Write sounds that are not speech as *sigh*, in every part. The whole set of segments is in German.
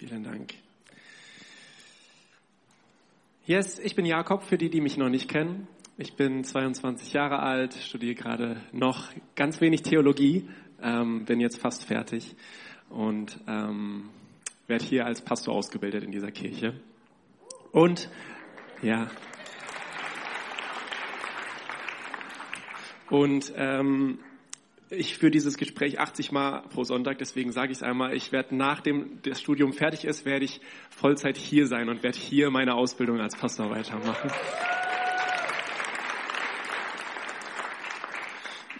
Vielen Dank. Yes, ich bin Jakob, für die, die mich noch nicht kennen. Ich bin 22 Jahre alt, studiere gerade noch ganz wenig Theologie, ähm, bin jetzt fast fertig und ähm, werde hier als Pastor ausgebildet in dieser Kirche. Und ja. Und ähm, ich führe dieses Gespräch 80 Mal pro Sonntag, deswegen sage ich es einmal, ich werde nachdem das Studium fertig ist, werde ich Vollzeit hier sein und werde hier meine Ausbildung als Pastor weitermachen.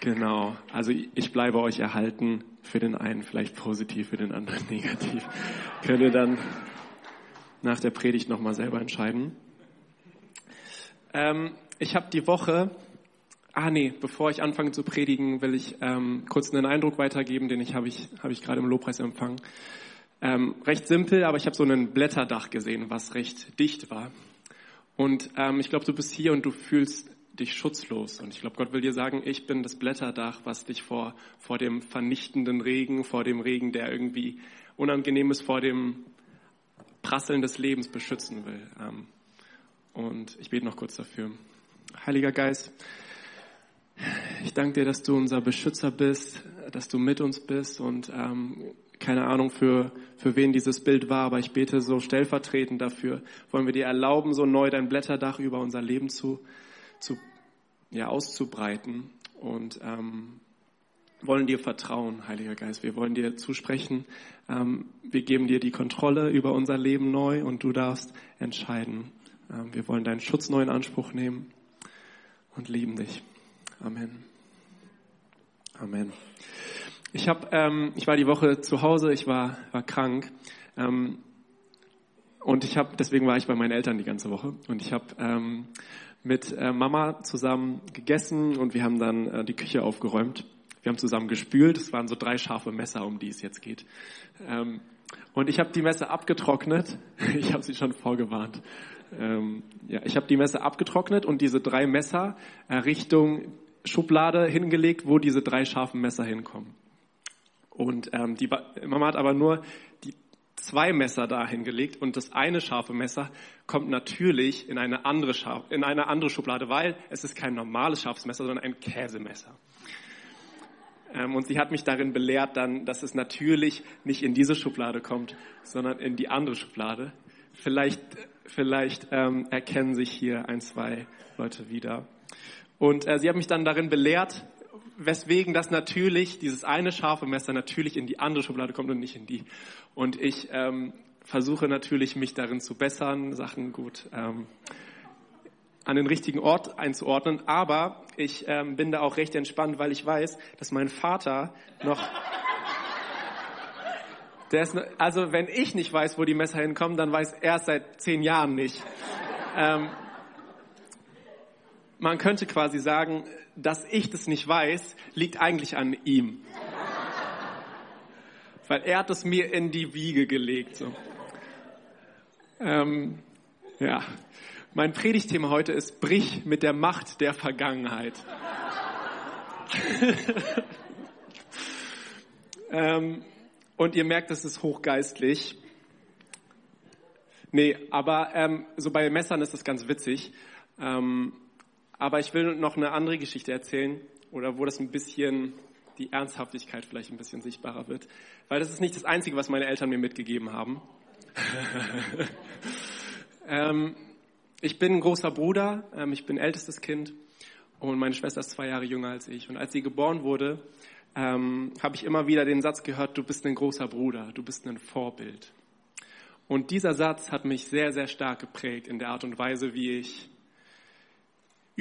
Genau, also ich bleibe euch erhalten, für den einen vielleicht positiv, für den anderen *laughs* negativ. Könnt ihr dann nach der Predigt nochmal selber entscheiden. Ähm, ich habe die Woche Ah nee, bevor ich anfange zu predigen, will ich ähm, kurz einen Eindruck weitergeben, den ich habe ich, hab ich gerade im Lobpreis empfangen. Ähm, recht simpel, aber ich habe so ein Blätterdach gesehen, was recht dicht war. Und ähm, ich glaube, du bist hier und du fühlst dich schutzlos. Und ich glaube, Gott will dir sagen, ich bin das Blätterdach, was dich vor, vor dem vernichtenden Regen, vor dem Regen, der irgendwie unangenehm ist, vor dem Prasseln des Lebens beschützen will. Ähm, und ich bete noch kurz dafür. Heiliger Geist, ich danke dir, dass du unser Beschützer bist, dass du mit uns bist und ähm, keine Ahnung, für, für wen dieses Bild war, aber ich bete so stellvertretend dafür. Wollen wir dir erlauben, so neu dein Blätterdach über unser Leben zu, zu ja, auszubreiten und ähm, wollen dir vertrauen, Heiliger Geist. Wir wollen dir zusprechen. Ähm, wir geben dir die Kontrolle über unser Leben neu und du darfst entscheiden. Ähm, wir wollen deinen Schutz neu in Anspruch nehmen und lieben dich. Amen. Amen. Ich habe, ähm, ich war die Woche zu Hause, ich war, war krank ähm, und ich habe, deswegen war ich bei meinen Eltern die ganze Woche und ich habe ähm, mit äh, Mama zusammen gegessen und wir haben dann äh, die Küche aufgeräumt. Wir haben zusammen gespült. Es waren so drei scharfe Messer, um die es jetzt geht. Ähm, und ich habe die Messer abgetrocknet. *laughs* Ich habe sie schon vorgewarnt. Ähm, ja, ich habe die Messer abgetrocknet und diese drei Messer äh, Richtung Schublade hingelegt, wo diese drei scharfen Messer hinkommen. Und ähm, die Mama hat aber nur die zwei Messer da hingelegt und das eine scharfe Messer kommt natürlich in eine andere, scharf, in eine andere Schublade, weil es ist kein normales scharfes Messer, sondern ein Käsemesser. Ähm, und sie hat mich darin belehrt dann, dass es natürlich nicht in diese Schublade kommt, sondern in die andere Schublade. Vielleicht, vielleicht ähm, erkennen sich hier ein, zwei Leute wieder. Und äh, sie hat mich dann darin belehrt, weswegen das natürlich, dieses eine scharfe Messer natürlich in die andere Schublade kommt und nicht in die. Und ich ähm, versuche natürlich, mich darin zu bessern, Sachen gut ähm, an den richtigen Ort einzuordnen. Aber ich ähm, bin da auch recht entspannt, weil ich weiß, dass mein Vater noch... *laughs* Der ist, also wenn ich nicht weiß, wo die Messer hinkommen, dann weiß er es seit zehn Jahren nicht. Ähm, man könnte quasi sagen, dass ich das nicht weiß, liegt eigentlich an ihm. Weil er hat es mir in die Wiege gelegt. So. Ähm, ja, mein Predigtthema heute ist Brich mit der Macht der Vergangenheit. *laughs* ähm, und ihr merkt, es ist hochgeistlich. Nee, aber ähm, so bei Messern ist das ganz witzig. Ähm, aber ich will noch eine andere Geschichte erzählen, oder wo das ein bisschen, die Ernsthaftigkeit vielleicht ein bisschen sichtbarer wird. Weil das ist nicht das Einzige, was meine Eltern mir mitgegeben haben. *laughs* ähm, ich bin ein großer Bruder, ähm, ich bin ältestes Kind und meine Schwester ist zwei Jahre jünger als ich. Und als sie geboren wurde, ähm, habe ich immer wieder den Satz gehört, du bist ein großer Bruder, du bist ein Vorbild. Und dieser Satz hat mich sehr, sehr stark geprägt in der Art und Weise, wie ich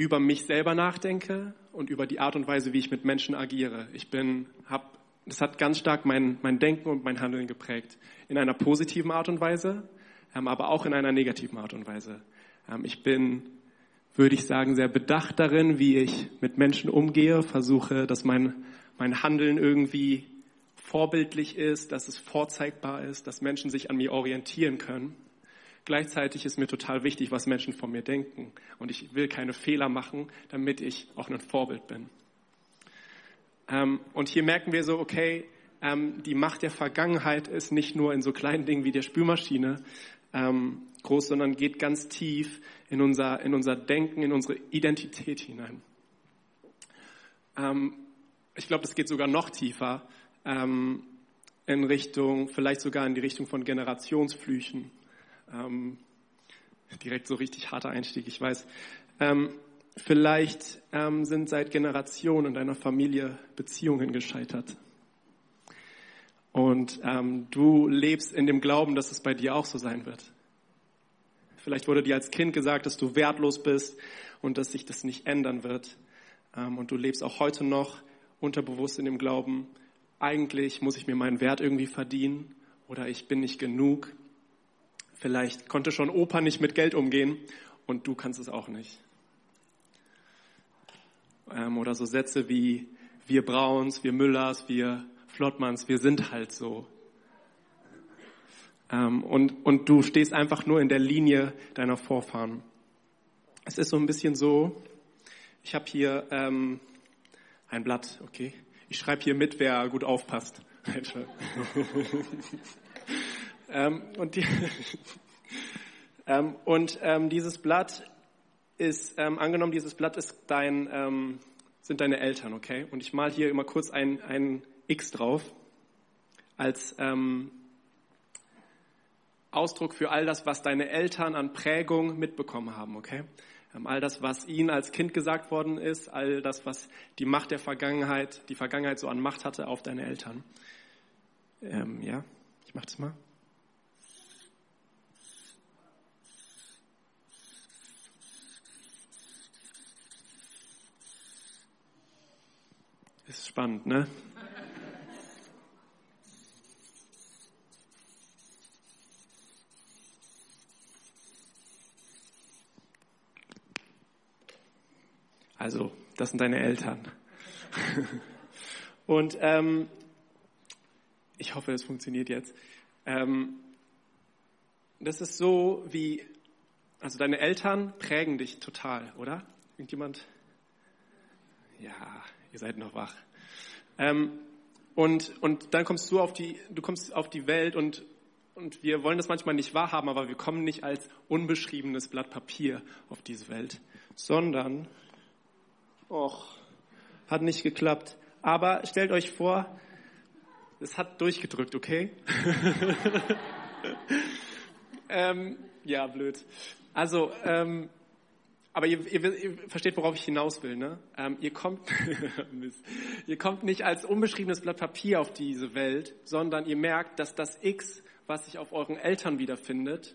über mich selber nachdenke und über die Art und Weise, wie ich mit Menschen agiere. Ich bin, hab, das hat ganz stark mein, mein Denken und mein Handeln geprägt. In einer positiven Art und Weise, ähm, aber auch in einer negativen Art und Weise. Ähm, ich bin, würde ich sagen, sehr bedacht darin, wie ich mit Menschen umgehe, versuche, dass mein, mein Handeln irgendwie vorbildlich ist, dass es vorzeigbar ist, dass Menschen sich an mir orientieren können. Gleichzeitig ist mir total wichtig, was Menschen von mir denken. Und ich will keine Fehler machen, damit ich auch ein Vorbild bin. Ähm, und hier merken wir so, okay, ähm, die Macht der Vergangenheit ist nicht nur in so kleinen Dingen wie der Spülmaschine ähm, groß, sondern geht ganz tief in unser, in unser Denken, in unsere Identität hinein. Ähm, ich glaube, es geht sogar noch tiefer ähm, in Richtung, vielleicht sogar in die Richtung von Generationsflüchen. Ähm, direkt so richtig harter Einstieg, ich weiß. Ähm, vielleicht ähm, sind seit Generationen in deiner Familie Beziehungen gescheitert. Und ähm, du lebst in dem Glauben, dass es bei dir auch so sein wird. Vielleicht wurde dir als Kind gesagt, dass du wertlos bist und dass sich das nicht ändern wird. Ähm, und du lebst auch heute noch unterbewusst in dem Glauben, eigentlich muss ich mir meinen Wert irgendwie verdienen oder ich bin nicht genug. Vielleicht konnte schon Opa nicht mit Geld umgehen und du kannst es auch nicht. Ähm, oder so Sätze wie wir Brauns, wir Müllers, wir Flottmanns, wir sind halt so. Ähm, und, und du stehst einfach nur in der Linie deiner Vorfahren. Es ist so ein bisschen so, ich habe hier ähm, ein Blatt, okay. Ich schreibe hier mit, wer gut aufpasst. *laughs* *laughs* ähm, und, die, *laughs* ähm, und ähm, dieses Blatt ist, ähm, angenommen, dieses Blatt ist dein, ähm, sind deine Eltern, okay? Und ich mal hier immer kurz ein, ein X drauf als ähm, Ausdruck für all das, was deine Eltern an Prägung mitbekommen haben, okay? All das, was ihnen als Kind gesagt worden ist, all das, was die Macht der Vergangenheit, die Vergangenheit so an Macht hatte auf deine Eltern. Ja, ich mach das mal. Ist spannend, ne? Also, das sind deine Eltern. *laughs* Und ähm, ich hoffe, es funktioniert jetzt. Ähm, das ist so wie, also deine Eltern prägen dich total, oder? Irgendjemand? Ja, ihr seid noch wach. Ähm, und, und dann kommst du auf die, du kommst auf die Welt und, und wir wollen das manchmal nicht wahrhaben, aber wir kommen nicht als unbeschriebenes Blatt Papier auf diese Welt, sondern Och, hat nicht geklappt. Aber stellt euch vor, es hat durchgedrückt, okay? *laughs* ähm, ja, blöd. Also, ähm, aber ihr, ihr, ihr, versteht, worauf ich hinaus will. Ne? Ähm, ihr, kommt, *laughs* ihr kommt nicht als unbeschriebenes Blatt Papier auf diese Welt, sondern ihr merkt, dass das X, was sich auf euren Eltern wiederfindet,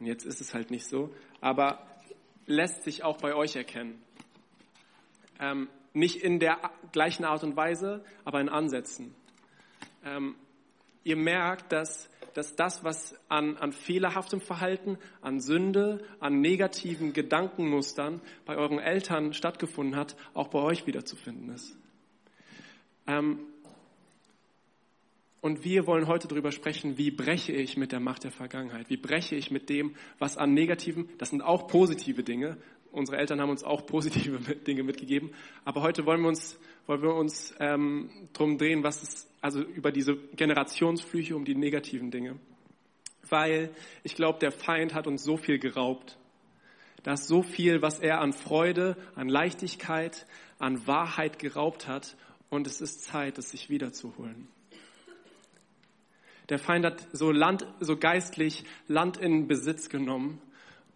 und jetzt ist es halt nicht so, aber lässt sich auch bei euch erkennen. Ähm, nicht in der gleichen Art und Weise, aber in Ansätzen. Ähm, ihr merkt, dass, dass das, was an, an fehlerhaftem Verhalten, an Sünde, an negativen Gedankenmustern bei euren Eltern stattgefunden hat, auch bei euch wiederzufinden ist. Ähm, und wir wollen heute darüber sprechen, wie breche ich mit der Macht der Vergangenheit? Wie breche ich mit dem, was an negativen, das sind auch positive Dinge, unsere Eltern haben uns auch *laughs* positive Dinge mitgegeben. Aber heute wollen wir uns, wollen wir uns ähm, drum drehen, was ist, also über diese Generationsflüche, um die negativen Dinge. Weil ich glaube, der Feind hat uns so viel geraubt. Da ist so viel, was er an Freude, an Leichtigkeit, an Wahrheit geraubt hat. Und es ist Zeit, es sich wiederzuholen. Der Feind hat so Land, so geistlich Land in Besitz genommen.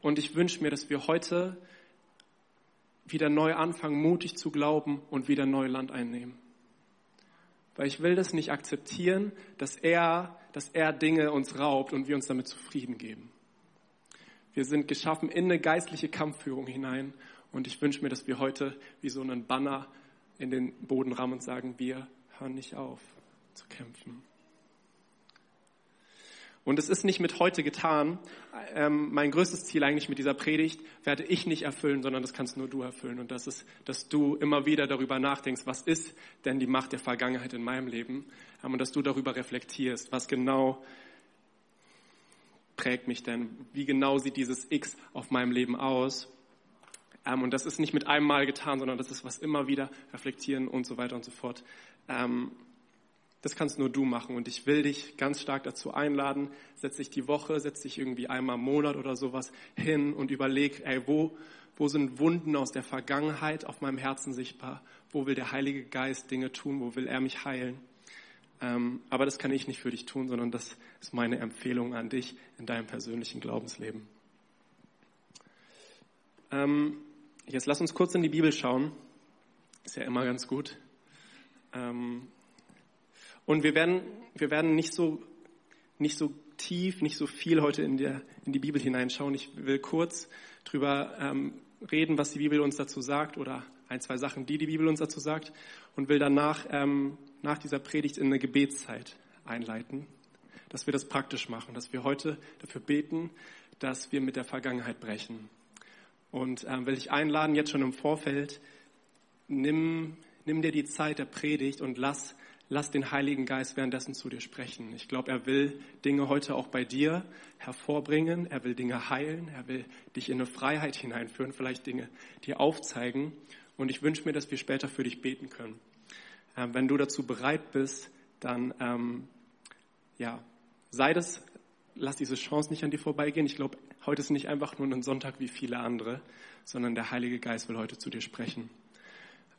Und ich wünsche mir, dass wir heute wieder neu anfangen, mutig zu glauben und wieder neu Land einnehmen. Weil ich will das nicht akzeptieren, dass er, dass er Dinge uns raubt und wir uns damit zufrieden geben. Wir sind geschaffen in eine geistliche Kampfführung hinein und ich wünsche mir, dass wir heute wie so einen Banner in den Boden rammen und sagen, wir hören nicht auf zu kämpfen. Und es ist nicht mit heute getan. Ähm, mein größtes Ziel eigentlich mit dieser Predigt werde ich nicht erfüllen, sondern das kannst nur du erfüllen. Und das ist, dass du immer wieder darüber nachdenkst, was ist denn die Macht der Vergangenheit in meinem Leben? Ähm, und dass du darüber reflektierst, was genau prägt mich denn? Wie genau sieht dieses X auf meinem Leben aus? Ähm, und das ist nicht mit einem Mal getan, sondern das ist was immer wieder reflektieren und so weiter und so fort. Ähm, das kannst nur du machen. Und ich will dich ganz stark dazu einladen, setz dich die Woche, setz dich irgendwie einmal im Monat oder sowas hin und überleg, ey, wo, wo sind Wunden aus der Vergangenheit auf meinem Herzen sichtbar? Wo will der Heilige Geist Dinge tun? Wo will er mich heilen? Ähm, aber das kann ich nicht für dich tun, sondern das ist meine Empfehlung an dich in deinem persönlichen Glaubensleben. Ähm, jetzt lass uns kurz in die Bibel schauen. Ist ja immer ganz gut. Ähm, und wir werden, wir werden nicht so, nicht so tief, nicht so viel heute in, der, in die Bibel hineinschauen. Ich will kurz drüber ähm, reden, was die Bibel uns dazu sagt oder ein, zwei Sachen, die die Bibel uns dazu sagt und will danach ähm, nach dieser Predigt in eine Gebetszeit einleiten, dass wir das praktisch machen, dass wir heute dafür beten, dass wir mit der Vergangenheit brechen. Und ähm, will ich einladen, jetzt schon im Vorfeld, nimm, nimm dir die Zeit der Predigt und lass, lass den Heiligen Geist währenddessen zu dir sprechen. Ich glaube, er will Dinge heute auch bei dir hervorbringen. Er will Dinge heilen. Er will dich in eine Freiheit hineinführen, vielleicht Dinge dir aufzeigen. Und ich wünsche mir, dass wir später für dich beten können. Ähm, wenn du dazu bereit bist, dann ähm, ja, sei das, lass diese Chance nicht an dir vorbeigehen. Ich glaube, heute ist nicht einfach nur ein Sonntag wie viele andere, sondern der Heilige Geist will heute zu dir sprechen.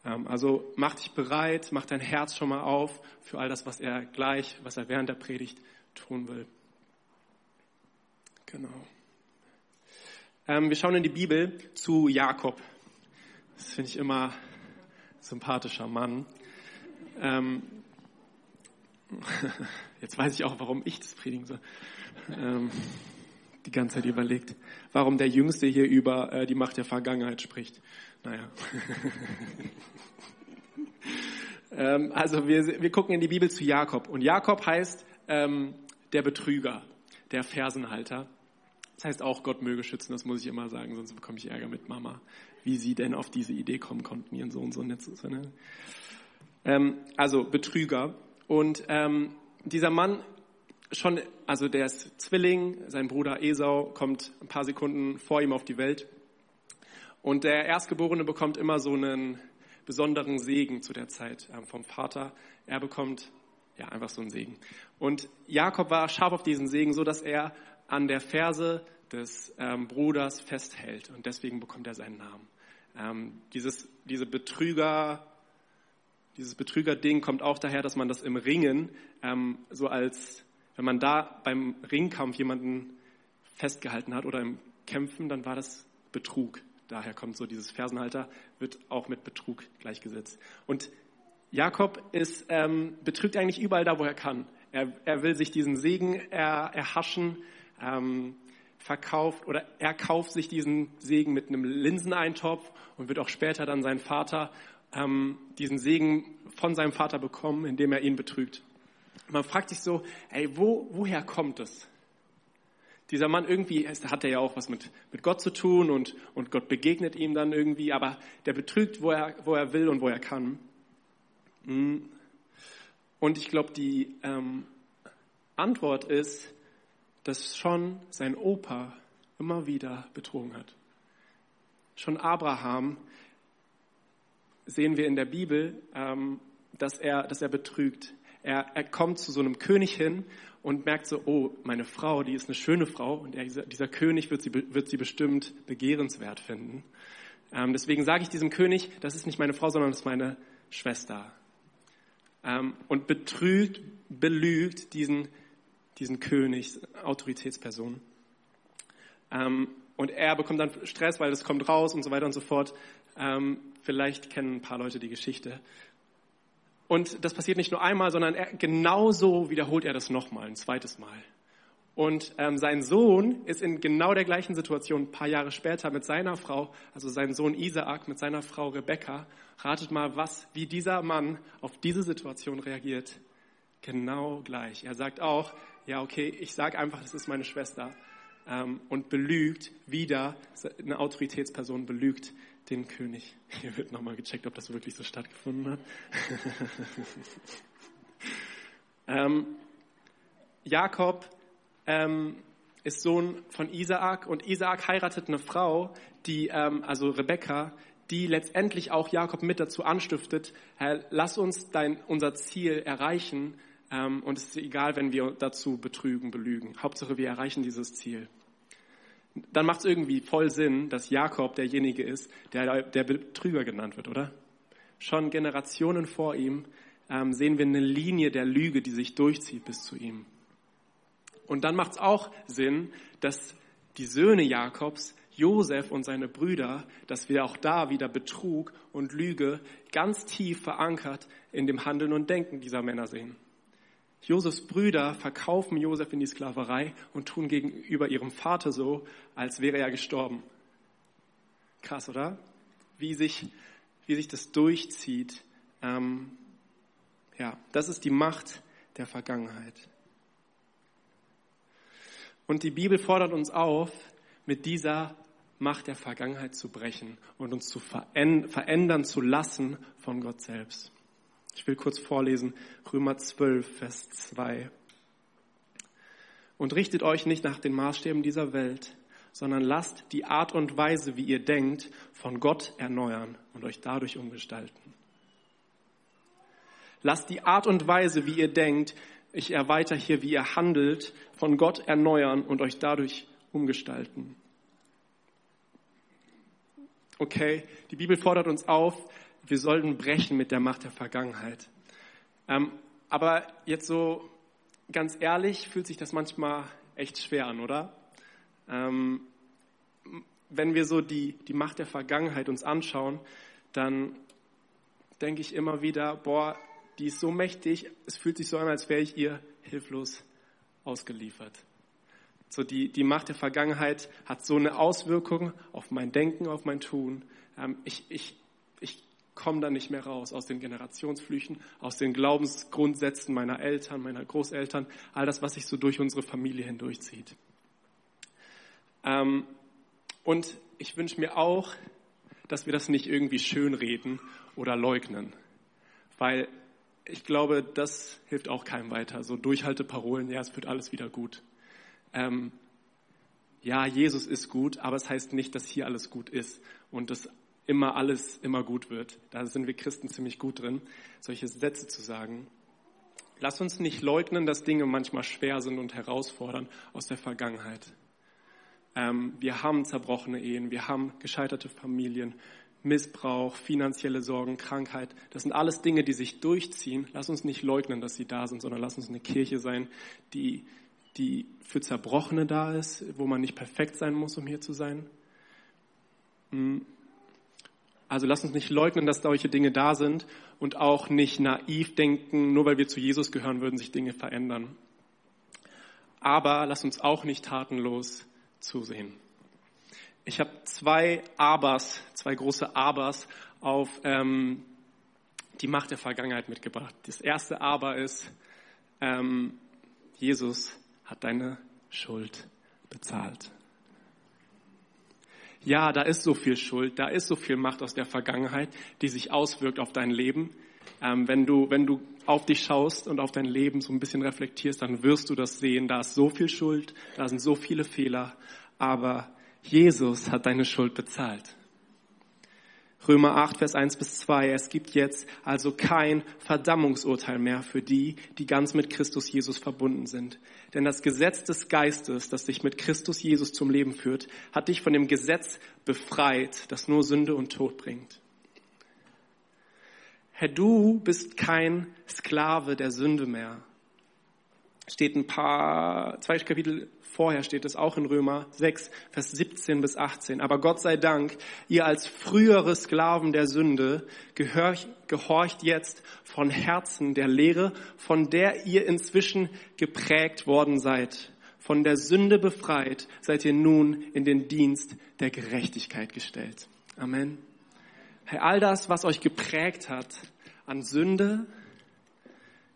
Ähm, also mach dich bereit, mach dein Herz schon mal auf für all das, was er gleich, was er während der Predigt tun will. Genau. Ähm, wir schauen in die Bibel zu Jakob. Das finde ich immer sympathischer Mann. Ähm, *laughs* jetzt weiß ich auch, warum ich das predigen soll. Die ganze Zeit überlegt, warum der Jüngste hier über äh, die Macht der Vergangenheit spricht. Naja. *laughs* ähm, also wir, wir gucken in die Bibel zu Jakob. Und Jakob heißt ähm, der Betrüger, der Fersenhalter. Das heißt auch, Gott möge schützen, das muss ich immer sagen, sonst bekomme ich Ärger mit Mama, wie sie denn auf diese Idee kommen konnten, ihren Sohn so nett zu sein. Ähm, also Betrüger. Und ähm, dieser Mann schon, also der ist Zwilling, sein Bruder Esau kommt ein paar Sekunden vor ihm auf die Welt. Und der Erstgeborene bekommt immer so einen besonderen Segen zu der Zeit ähm, vom Vater. Er bekommt ja einfach so einen Segen. Und Jakob war scharf auf diesen Segen, so dass er an der Ferse des ähm, Bruders festhält. Und deswegen bekommt er seinen Namen. Ähm, dieses, diese Betrüger, dieses Betrüger-Ding kommt auch daher, dass man das im Ringen ähm, so als, wenn man da beim Ringkampf jemanden festgehalten hat oder im Kämpfen, dann war das Betrug. Daher kommt so dieses Fersenhalter, wird auch mit Betrug gleichgesetzt. Und Jakob ist, ähm, betrügt eigentlich überall da, wo er kann. Er, er will sich diesen Segen er, erhaschen, ähm, verkauft oder er kauft sich diesen Segen mit einem Linseneintopf und wird auch später dann sein Vater ähm, diesen Segen von seinem Vater bekommen, indem er ihn betrügt. Man fragt sich so, ey, wo, woher kommt es? Dieser Mann irgendwie, hat er ja auch was mit, mit Gott zu tun und, und Gott begegnet ihm dann irgendwie, aber der betrügt, wo er, wo er will und wo er kann. Hm. Und ich glaube, die ähm, Antwort ist, dass schon sein Opa immer wieder betrogen hat. Schon Abraham sehen wir in der Bibel, ähm, dass, er, dass er betrügt. Er, er kommt zu so einem König hin und merkt so, oh, meine Frau, die ist eine schöne Frau und er, dieser, König wird sie, wird sie bestimmt begehrenswert finden. Ähm, deswegen sage ich diesem König, das ist nicht meine Frau, sondern das ist meine Schwester. Ähm, und betrügt, belügt diesen, diesen König, Autoritätsperson. Ähm, und er bekommt dann Stress, weil das kommt raus und so weiter und so fort. Ähm, vielleicht kennen ein paar Leute die Geschichte. Und das passiert nicht nur einmal, sondern er, genauso wiederholt er das nochmal, ein zweites Mal. Und ähm, sein Sohn ist in genau der gleichen Situation ein paar Jahre später mit seiner Frau, also sein Sohn Isaak mit seiner Frau Rebecca. Ratet mal, was, wie dieser Mann auf diese Situation reagiert. Genau gleich. Er sagt auch, ja okay, ich sage einfach, das ist meine Schwester. Ähm, und belügt wieder, eine Autoritätsperson belügt den König. Hier wird nochmal gecheckt, ob das wirklich so stattgefunden hat. *laughs* ähm, Jakob ähm, ist Sohn von Isaak und Isaak heiratet eine Frau, die, ähm, also Rebekka, die letztendlich auch Jakob mit dazu anstiftet, Herr, lass uns dein, unser Ziel erreichen, Ähm, und es ist egal, wenn wir dazu betrügen, belügen. Hauptsache, wir erreichen dieses Ziel. Dann macht es irgendwie voll Sinn, dass Jakob derjenige ist, der der Betrüger genannt wird, oder? Schon Generationen vor ihm ähm, sehen wir eine Linie der Lüge, die sich durchzieht bis zu ihm. Und dann macht es auch Sinn, dass die Söhne Jakobs, Josef und seine Brüder, dass wir auch da wieder Betrug und Lüge ganz tief verankert in dem Handeln und Denken dieser Männer sehen. Josefs Brüder verkaufen Josef in die Sklaverei und tun gegenüber ihrem Vater so, als wäre er gestorben. Krass, oder? Wie sich, wie sich das durchzieht. Ähm, ja, das ist die Macht der Vergangenheit. Und die Bibel fordert uns auf, mit dieser Macht der Vergangenheit zu brechen und uns zu verändern zu lassen von Gott selbst. Ich will kurz vorlesen, Römer 12, Vers 2. Und richtet euch nicht nach den Maßstäben dieser Welt, sondern lasst die Art und Weise, wie ihr denkt, von Gott erneuern und euch dadurch umgestalten. Lasst die Art und Weise, wie ihr denkt, ich erweitere hier, wie ihr handelt, von Gott erneuern und euch dadurch umgestalten. Okay, die Bibel fordert uns auf, wir sollten brechen mit der Macht der Vergangenheit. Ähm, aber jetzt so ganz ehrlich fühlt sich das manchmal echt schwer an, oder? Ähm, wenn wir so die, die Macht der Vergangenheit uns anschauen, dann denke ich immer wieder, boah, die ist so mächtig, es fühlt sich so an, als wäre ich ihr hilflos ausgeliefert. So die, die Macht der Vergangenheit hat so eine Auswirkung auf mein Denken, auf mein Tun. Ähm, ich ich, komme da nicht mehr raus aus den Generationsflüchen, aus den Glaubensgrundsätzen meiner Eltern, meiner Großeltern, all das, was sich so durch unsere Familie hindurchzieht. Ähm, und ich wünsche mir auch, dass wir das nicht irgendwie schönreden oder leugnen, weil ich glaube, das hilft auch keinem weiter. So Durchhalteparolen, ja, es wird alles wieder gut. Ähm, ja, Jesus ist gut, aber es heißt nicht, dass hier alles gut ist und dass immer alles immer gut wird. Da sind wir Christen ziemlich gut drin, solche Sätze zu sagen. Lass uns nicht leugnen, dass Dinge manchmal schwer sind und herausfordern aus der Vergangenheit. Ähm, wir haben zerbrochene Ehen, wir haben gescheiterte Familien, Missbrauch, finanzielle Sorgen, Krankheit. Das sind alles Dinge, die sich durchziehen. Lass uns nicht leugnen, dass sie da sind, sondern lass uns eine Kirche sein, die, die für Zerbrochene da ist, wo man nicht perfekt sein muss, um hier zu sein. Hm. Also lass uns nicht leugnen, dass solche Dinge da sind und auch nicht naiv denken, nur weil wir zu Jesus gehören, würden sich Dinge verändern. Aber lass uns auch nicht tatenlos zusehen. Ich habe zwei Abers, zwei große Abers auf ähm, die Macht der Vergangenheit mitgebracht. Das erste Aber ist, ähm, Jesus hat deine Schuld bezahlt. Ja, da ist so viel Schuld, da ist so viel Macht aus der Vergangenheit, die sich auswirkt auf dein Leben. Ähm, wenn, du, wenn du auf dich schaust und auf dein Leben so ein bisschen reflektierst, dann wirst du das sehen. Da ist so viel Schuld, da sind so viele Fehler, aber Jesus hat deine Schuld bezahlt. Römer 8, Vers 1 bis 2. Es gibt jetzt also kein Verdammungsurteil mehr für die, die ganz mit Christus Jesus verbunden sind. Denn das Gesetz des Geistes, das dich mit Christus Jesus zum Leben führt, hat dich von dem Gesetz befreit, das nur Sünde und Tod bringt. Herr, du bist kein Sklave der Sünde mehr. Steht ein paar, zwei Kapitel Vorher steht es auch in Römer 6, Vers 17 bis 18. Aber Gott sei Dank, ihr als frühere Sklaven der Sünde gehorcht, jetzt von Herzen der Lehre, von der ihr inzwischen geprägt worden seid. Von der Sünde befreit seid ihr nun in den Dienst der Gerechtigkeit gestellt. Amen. Herr, all das, was euch geprägt hat an Sünde,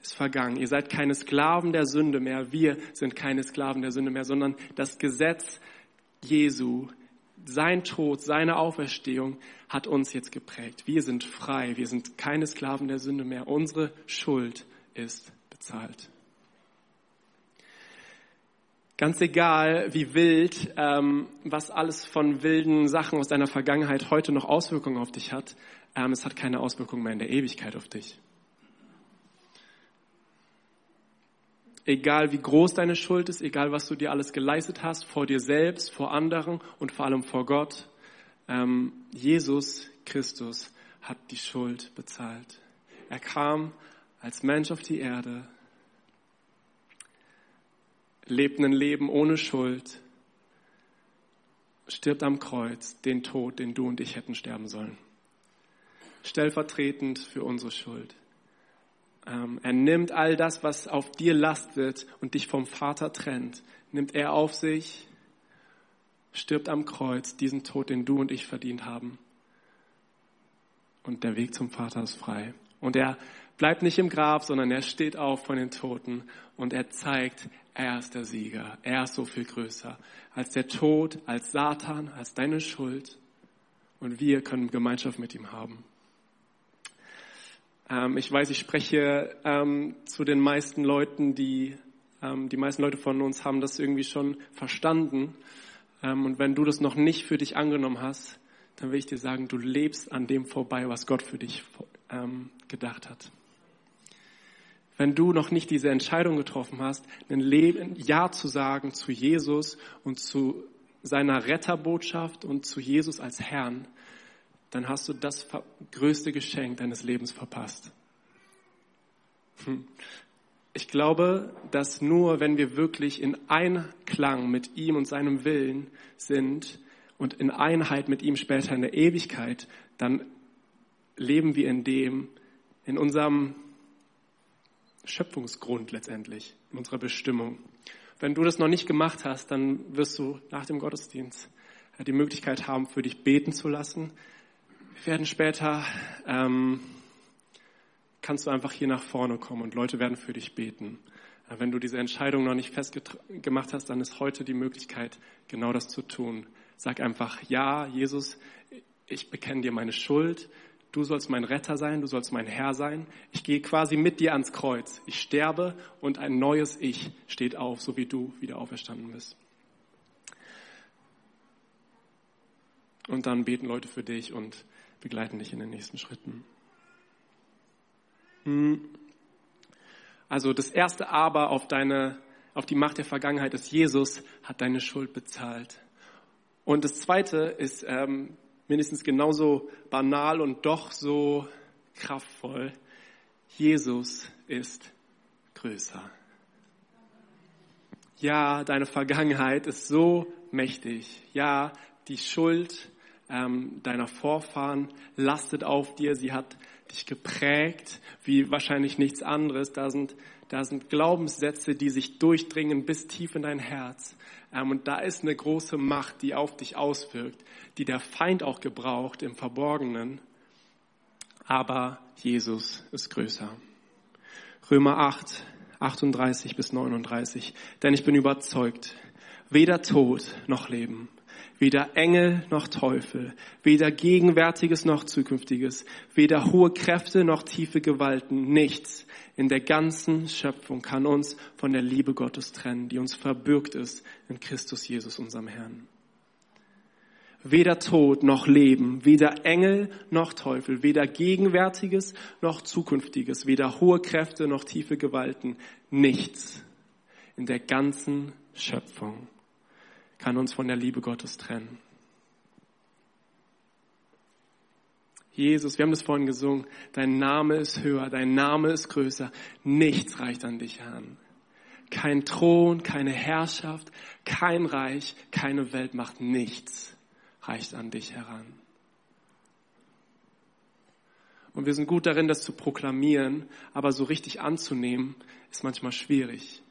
ist vergangen. Ihr seid keine Sklaven der Sünde mehr. Wir sind keine Sklaven der Sünde mehr, sondern das Gesetz Jesu, sein Tod, seine Auferstehung hat uns jetzt geprägt. Wir sind frei. Wir sind keine Sklaven der Sünde mehr. Unsere Schuld ist bezahlt. Ganz egal, wie wild, ähm, was alles von wilden Sachen aus deiner Vergangenheit heute noch Auswirkungen auf dich hat, ähm, es hat keine Auswirkungen mehr in der Ewigkeit auf dich. Egal wie groß deine Schuld ist, egal was du dir alles geleistet hast, vor dir selbst, vor anderen und vor allem vor Gott, ähm, Jesus Christus hat die Schuld bezahlt. Er kam als Mensch auf die Erde, lebt ein Leben ohne Schuld, stirbt am Kreuz den Tod, den du und ich hätten sterben sollen. Stellvertretend für unsere Schuld. Ähm, er nimmt all das, was auf dir lastet und dich vom Vater trennt, nimmt er auf sich, stirbt am Kreuz, diesen Tod, den du und ich verdient haben. Und der Weg zum Vater ist frei. Und er bleibt nicht im Grab, sondern er steht auf von den Toten und er zeigt, er ist der Sieger. Er ist so viel größer als der Tod, als Satan, als deine Schuld. Und wir können Gemeinschaft mit ihm haben. Ähm, ich weiß, ich spreche ähm, zu den meisten Leuten, die, ähm, die meisten Leute von uns haben das irgendwie schon verstanden. Ähm, und wenn du das noch nicht für dich angenommen hast, dann will ich dir sagen, du lebst an dem vorbei, was Gott für dich ähm, gedacht hat. Wenn du noch nicht diese Entscheidung getroffen hast, ein Leben, Ja zu sagen zu Jesus und zu seiner Retterbotschaft und zu Jesus als Herrn, dann hast du das größte Geschenk deines Lebens verpasst. Hm. Ich glaube, dass nur wenn wir wirklich in Einklang mit ihm und seinem Willen sind und in Einheit mit ihm später in der Ewigkeit, dann leben wir in dem, in unserem Schöpfungsgrund letztendlich, in unserer Bestimmung. Wenn du das noch nicht gemacht hast, dann wirst du nach dem Gottesdienst die Möglichkeit haben, für dich beten zu lassen. Wir werden später, ähm, kannst du einfach hier nach vorne kommen und Leute werden für dich beten. Äh, wenn du diese Entscheidung noch nicht festgemacht hast, dann ist heute die Möglichkeit, genau das zu tun. Sag einfach, ja, Jesus, ich bekenne dir meine Schuld. Du sollst mein Retter sein, du sollst mein Herr sein. Ich gehe quasi mit dir ans Kreuz. Ich sterbe und ein neues Ich steht auf, so wie du wieder auferstanden bist. Und dann beten Leute für dich und begleiten dich in den nächsten Schritten. Hm. Also das erste Aber auf deine, auf die Macht der Vergangenheit ist, Jesus hat deine Schuld bezahlt. Und das zweite ist ähm, mindestens genauso banal und doch so kraftvoll. Jesus ist größer. Ja, deine Vergangenheit ist so mächtig. Ja, die Schuld ähm, deiner Vorfahren lastet auf dir. Sie hat dich geprägt wie wahrscheinlich nichts anderes. Da sind, da sind Glaubenssätze, die sich durchdringen bis tief in dein Herz. Ähm, und da ist eine große Macht, die auf dich auswirkt, die der Feind auch gebraucht im Verborgenen. Aber Jesus ist größer. Römer 8, 38 bis 39. Denn ich bin überzeugt, weder Tod noch Leben, weder Engel noch Teufel, weder Gegenwärtiges noch Zukünftiges, weder hohe Kräfte noch tiefe Gewalten, nichts in der ganzen Schöpfung kann uns von der Liebe Gottes trennen, die uns verbürgt ist in Christus Jesus, unserem Herrn. Weder Tod noch Leben, weder Engel noch Teufel, weder Gegenwärtiges noch Zukünftiges, weder hohe Kräfte noch tiefe Gewalten, nichts in der ganzen Schöpfung kann uns von der Liebe Gottes trennen. Jesus, wir haben das vorhin gesungen, dein Name ist höher, dein Name ist größer, nichts reicht an dich heran. Kein Thron, keine Herrschaft, kein Reich, keine Weltmacht, nichts reicht an dich heran. Und wir sind gut darin, das zu proklamieren, aber so richtig anzunehmen, ist manchmal schwierig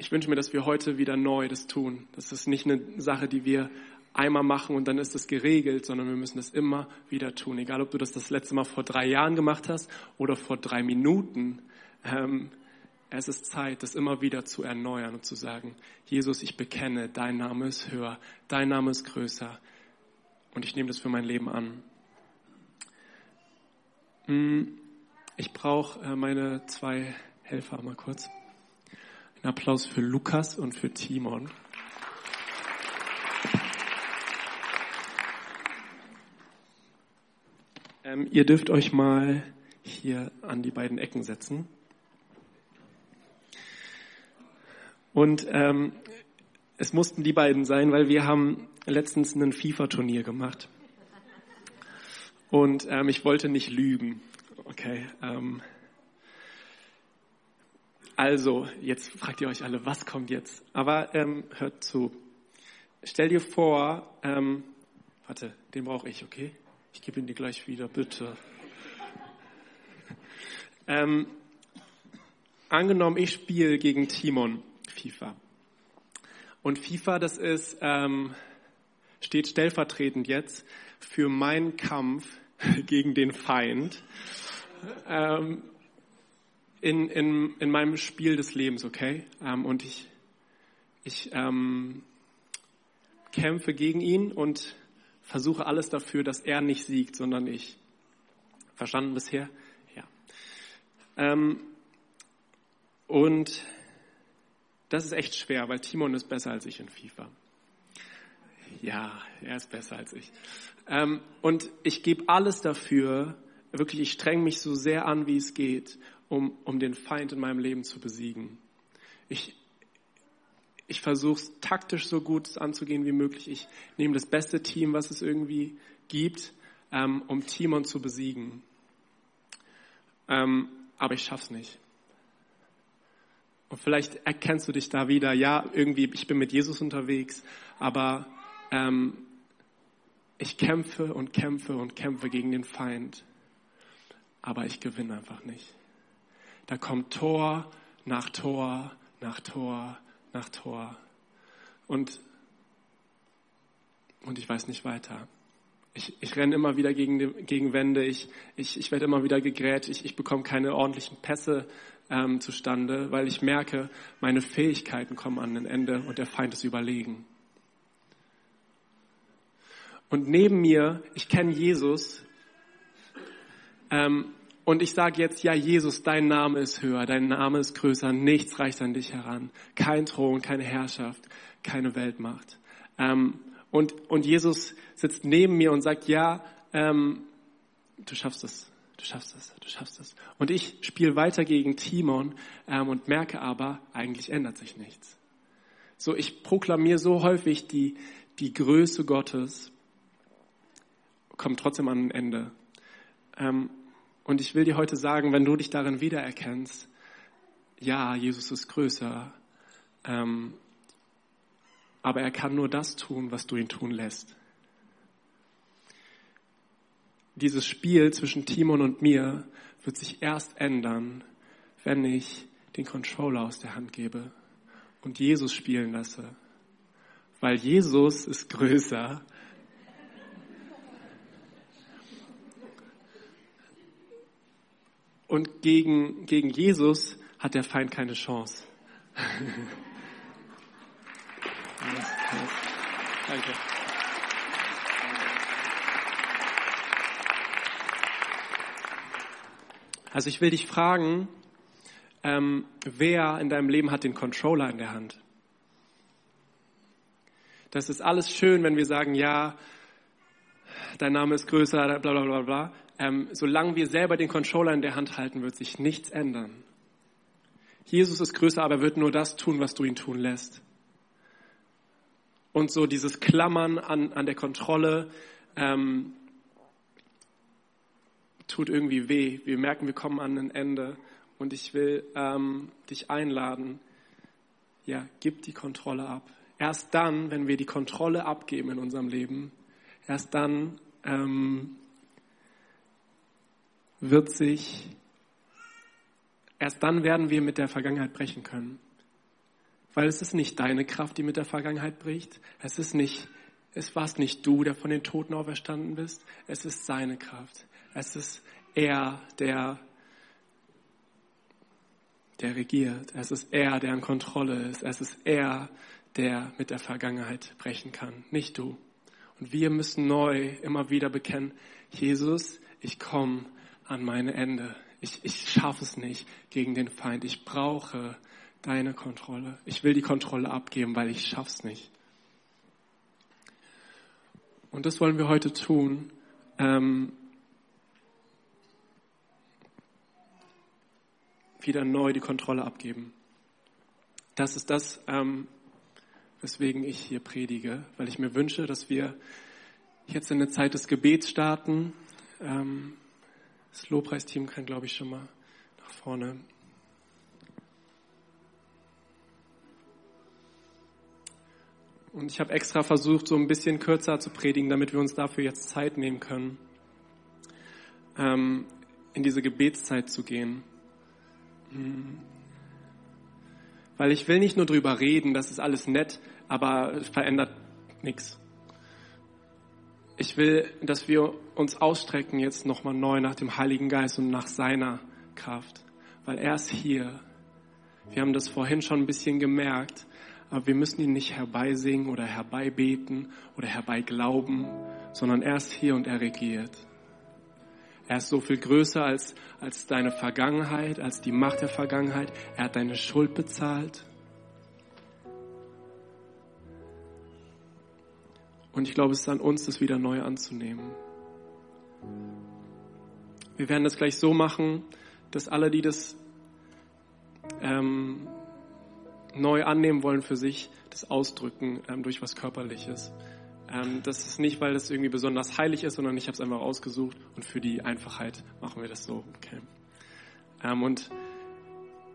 ich wünsche mir, dass wir heute wieder neu das tun. Das ist nicht eine Sache, die wir einmal machen und dann ist es geregelt, sondern wir müssen das immer wieder tun. Egal, ob du das das letzte Mal vor drei Jahren gemacht hast oder vor drei Minuten. Ähm, es ist Zeit, das immer wieder zu erneuern und zu sagen, Jesus, ich bekenne, dein Name ist höher, dein Name ist größer und ich nehme das für mein Leben an. Hm, ich brauche äh, meine zwei Helfer mal kurz. Ein Applaus für Lukas und für Timon. Ähm, ihr dürft euch mal hier an die beiden Ecken setzen. Und ähm, es mussten die beiden sein, weil wir haben letztens ein FIFA-Turnier gemacht. Und ähm, ich wollte nicht lügen. Okay. Ähm, also, jetzt fragt ihr euch alle, was kommt jetzt? Aber ähm, hört zu. Stell dir vor, ähm, warte, den brauche ich, okay? Ich gebe ihn dir gleich wieder, bitte. *laughs* Ähm, angenommen, ich spiele gegen Timon FIFA. Und FIFA, das ist, ähm, steht stellvertretend jetzt für meinen Kampf *laughs* gegen den Feind ähm, in, in, in meinem Spiel des Lebens, okay? Ähm, und ich, ich ähm, kämpfe gegen ihn und versuche alles dafür, dass er nicht siegt, sondern ich. Verstanden bisher? Ja. Ähm, und das ist echt schwer, weil Timon ist besser als ich in FIFA. Ja, er ist besser als ich. Ähm, und ich gebe alles dafür, wirklich, ich streng mich so sehr an, wie es geht, um, um den Feind in meinem Leben zu besiegen. Ich, ich versuche es taktisch so gut anzugehen wie möglich. Ich nehme das beste Team, was es irgendwie gibt, ähm, um Timon zu besiegen. Ähm, aber ich schaff's nicht. Und vielleicht erkennst du dich da wieder, ja, irgendwie, ich bin mit Jesus unterwegs, aber ähm, ich kämpfe und kämpfe und kämpfe gegen den Feind, aber ich gewinne einfach nicht. Da kommt Tor nach Tor nach Tor nach Tor und, und ich weiß nicht weiter. Ich, ich renne immer wieder gegen, gegen Wände, ich, ich, ich werde immer wieder gegrätscht, ich, ich bekomme keine ordentlichen Pässe ähm, zustande, weil ich merke, meine Fähigkeiten kommen an ein Ende und der Feind ist überlegen. Und neben mir, ich kenne Jesus, ähm, und ich sage jetzt, ja Jesus, dein Name ist höher, dein Name ist größer, nichts reicht an dich heran. Kein Thron, keine Herrschaft, keine Weltmacht. Ähm, und, und Jesus sitzt neben mir und sagt, ja, ähm, du schaffst es du schaffst es, du schaffst es. Und ich spiele weiter gegen Timon ähm, und merke aber, eigentlich ändert sich nichts. So, ich proklamiere so häufig die, die Größe Gottes, kommt trotzdem an ein Ende. Ähm, und ich will dir heute sagen, wenn du dich darin wiedererkennst, ja, Jesus ist größer, ähm, aber er kann nur das tun, was du ihn tun lässt dieses Spiel zwischen Timon und mir wird sich erst ändern, wenn ich den Controller aus der Hand gebe und Jesus spielen lasse. Weil Jesus ist größer. Und gegen, gegen Jesus hat der Feind keine Chance. Danke. Also ich will dich fragen, ähm, wer in deinem Leben hat den Controller in der Hand? Das ist alles schön, wenn wir sagen, ja, dein Name ist größer, bla bla bla bla. Ähm, solange wir selber den Controller in der Hand halten, wird sich nichts ändern. Jesus ist größer, aber er wird nur das tun, was du ihn tun lässt. Und so dieses Klammern an, an der Kontrolle, ähm, tut irgendwie weh. Wir merken, wir kommen an ein Ende. Und ich will ähm, dich einladen, ja, gib die Kontrolle ab. Erst dann, wenn wir die Kontrolle abgeben in unserem Leben, erst dann ähm, wird sich, erst dann werden wir mit der Vergangenheit brechen können. Weil es ist nicht deine Kraft, die mit der Vergangenheit bricht. Es ist nicht, es warst nicht du, der von den Toten auferstanden bist. Es ist seine Kraft. Es ist er, der, der regiert. Es ist er, der in Kontrolle ist. Es ist er, der mit der Vergangenheit brechen kann, nicht du. Und wir müssen neu immer wieder bekennen, Jesus, ich komme an meine Ende. Ich, ich schaffe es nicht gegen den Feind. Ich brauche deine Kontrolle. Ich will die Kontrolle abgeben, weil ich schaff's nicht. Und das wollen wir heute tun. Ähm, wieder neu die Kontrolle abgeben. Das ist das, ähm, weswegen ich hier predige, weil ich mir wünsche, dass wir jetzt in eine Zeit des Gebets starten. Ähm, das Lobpreisteam kann, glaube ich, schon mal nach vorne. Und ich habe extra versucht, so ein bisschen kürzer zu predigen, damit wir uns dafür jetzt Zeit nehmen können, ähm, in diese Gebetszeit zu gehen. Hm. Weil ich will nicht nur drüber reden, das ist alles nett, aber es verändert nichts. Ich will, dass wir uns ausstrecken jetzt nochmal neu nach dem Heiligen Geist und nach seiner Kraft, weil er ist hier. Wir haben das vorhin schon ein bisschen gemerkt aber wir müssen ihn nicht herbeisingen oder herbeibeten oder herbeiglauben, sondern er ist hier und er regiert. Er ist so viel größer als, als deine Vergangenheit, als die Macht der Vergangenheit. Er hat deine Schuld bezahlt. Und ich glaube, es ist an uns, das wieder neu anzunehmen. Wir werden das gleich so machen, dass alle, die das ähm, neu annehmen wollen für sich, das ausdrücken ähm, durch was Körperliches. Ähm, das ist nicht, weil das irgendwie besonders heilig ist, sondern ich habe es einfach ausgesucht und für die Einfachheit machen wir das so. Okay. Ähm, und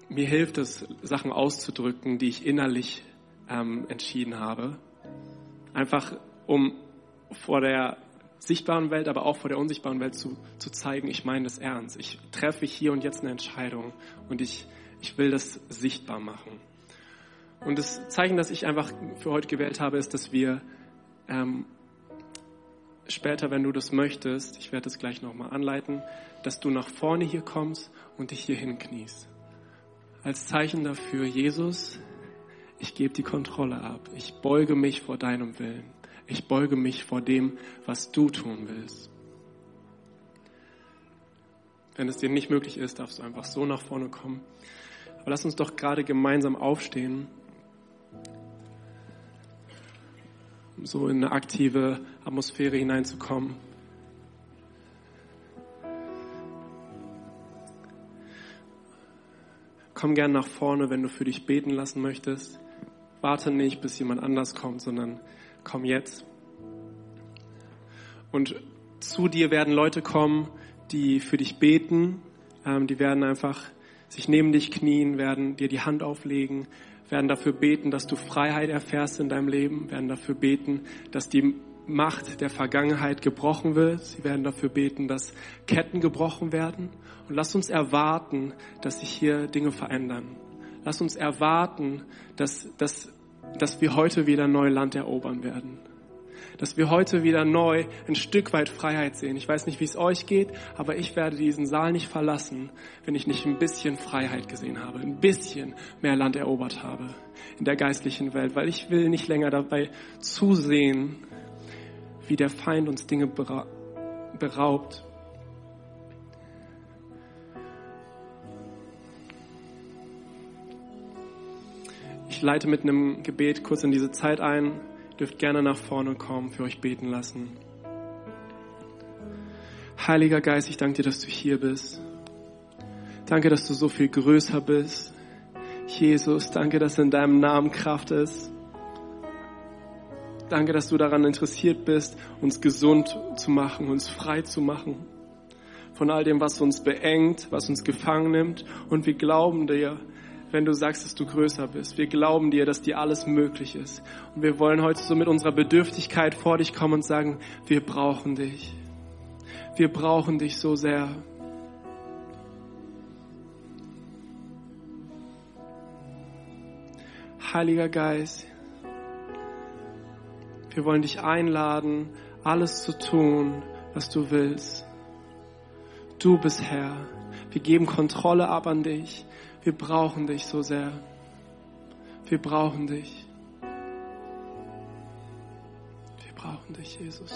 mir hilft es, Sachen auszudrücken, die ich innerlich ähm, entschieden habe. Einfach um vor der sichtbaren Welt, aber auch vor der unsichtbaren Welt zu, zu zeigen, ich meine das ernst. Ich treffe hier und jetzt eine Entscheidung und ich, ich will das sichtbar machen. Und das Zeichen, das ich einfach für heute gewählt habe, ist, dass wir ähm, später, wenn du das möchtest, ich werde das gleich nochmal anleiten, dass du nach vorne hier kommst und dich hier hinkniest. Als Zeichen dafür, Jesus, ich gebe die Kontrolle ab. Ich beuge mich vor deinem Willen. Ich beuge mich vor dem, was du tun willst. Wenn es dir nicht möglich ist, darfst du einfach so nach vorne kommen. Aber lass uns doch gerade gemeinsam aufstehen um so in eine aktive Atmosphäre hineinzukommen. Komm gern nach vorne, wenn du für dich beten lassen möchtest. Warte nicht, bis jemand anders kommt, sondern komm jetzt. Und zu dir werden Leute kommen, die für dich beten. Ähm, die werden einfach sich neben dich knien, werden dir die Hand auflegen, werden dafür beten, dass du Freiheit erfährst in deinem Leben, werden dafür beten, dass die Macht der Vergangenheit gebrochen wird. Sie werden dafür beten, dass Ketten gebrochen werden. Und lass uns erwarten, dass sich hier Dinge verändern. Lass uns erwarten, dass, dass, dass wir heute wieder neue Land erobern werden dass wir heute wieder neu ein Stück weit Freiheit sehen. Ich weiß nicht, wie es euch geht, aber ich werde diesen Saal nicht verlassen, wenn ich nicht ein bisschen Freiheit gesehen habe, ein bisschen mehr Land erobert habe in der geistlichen Welt, weil ich will nicht länger dabei zusehen, wie der Feind uns Dinge beraubt. Ich leite mit einem Gebet kurz in diese Zeit ein dürft gerne nach vorne kommen, für euch beten lassen. Heiliger Geist, ich danke dir, dass du hier bist. Danke, dass du so viel größer bist. Jesus, danke, dass in deinem Namen Kraft ist. Danke, dass du daran interessiert bist, uns gesund zu machen, uns frei zu machen von all dem, was uns beengt, was uns gefangen nimmt. Und wir glauben dir, wenn du sagst, dass du größer bist. Wir glauben dir, dass dir alles möglich ist. Und wir wollen heute so mit unserer Bedürftigkeit vor dich kommen und sagen, wir brauchen dich. Wir brauchen dich so sehr. Heiliger Geist, wir wollen dich einladen, alles zu tun, was du willst. Du bist Herr. Wir geben Kontrolle ab an dich. Wir brauchen dich so sehr. Wir brauchen dich. Wir brauchen dich, Jesus.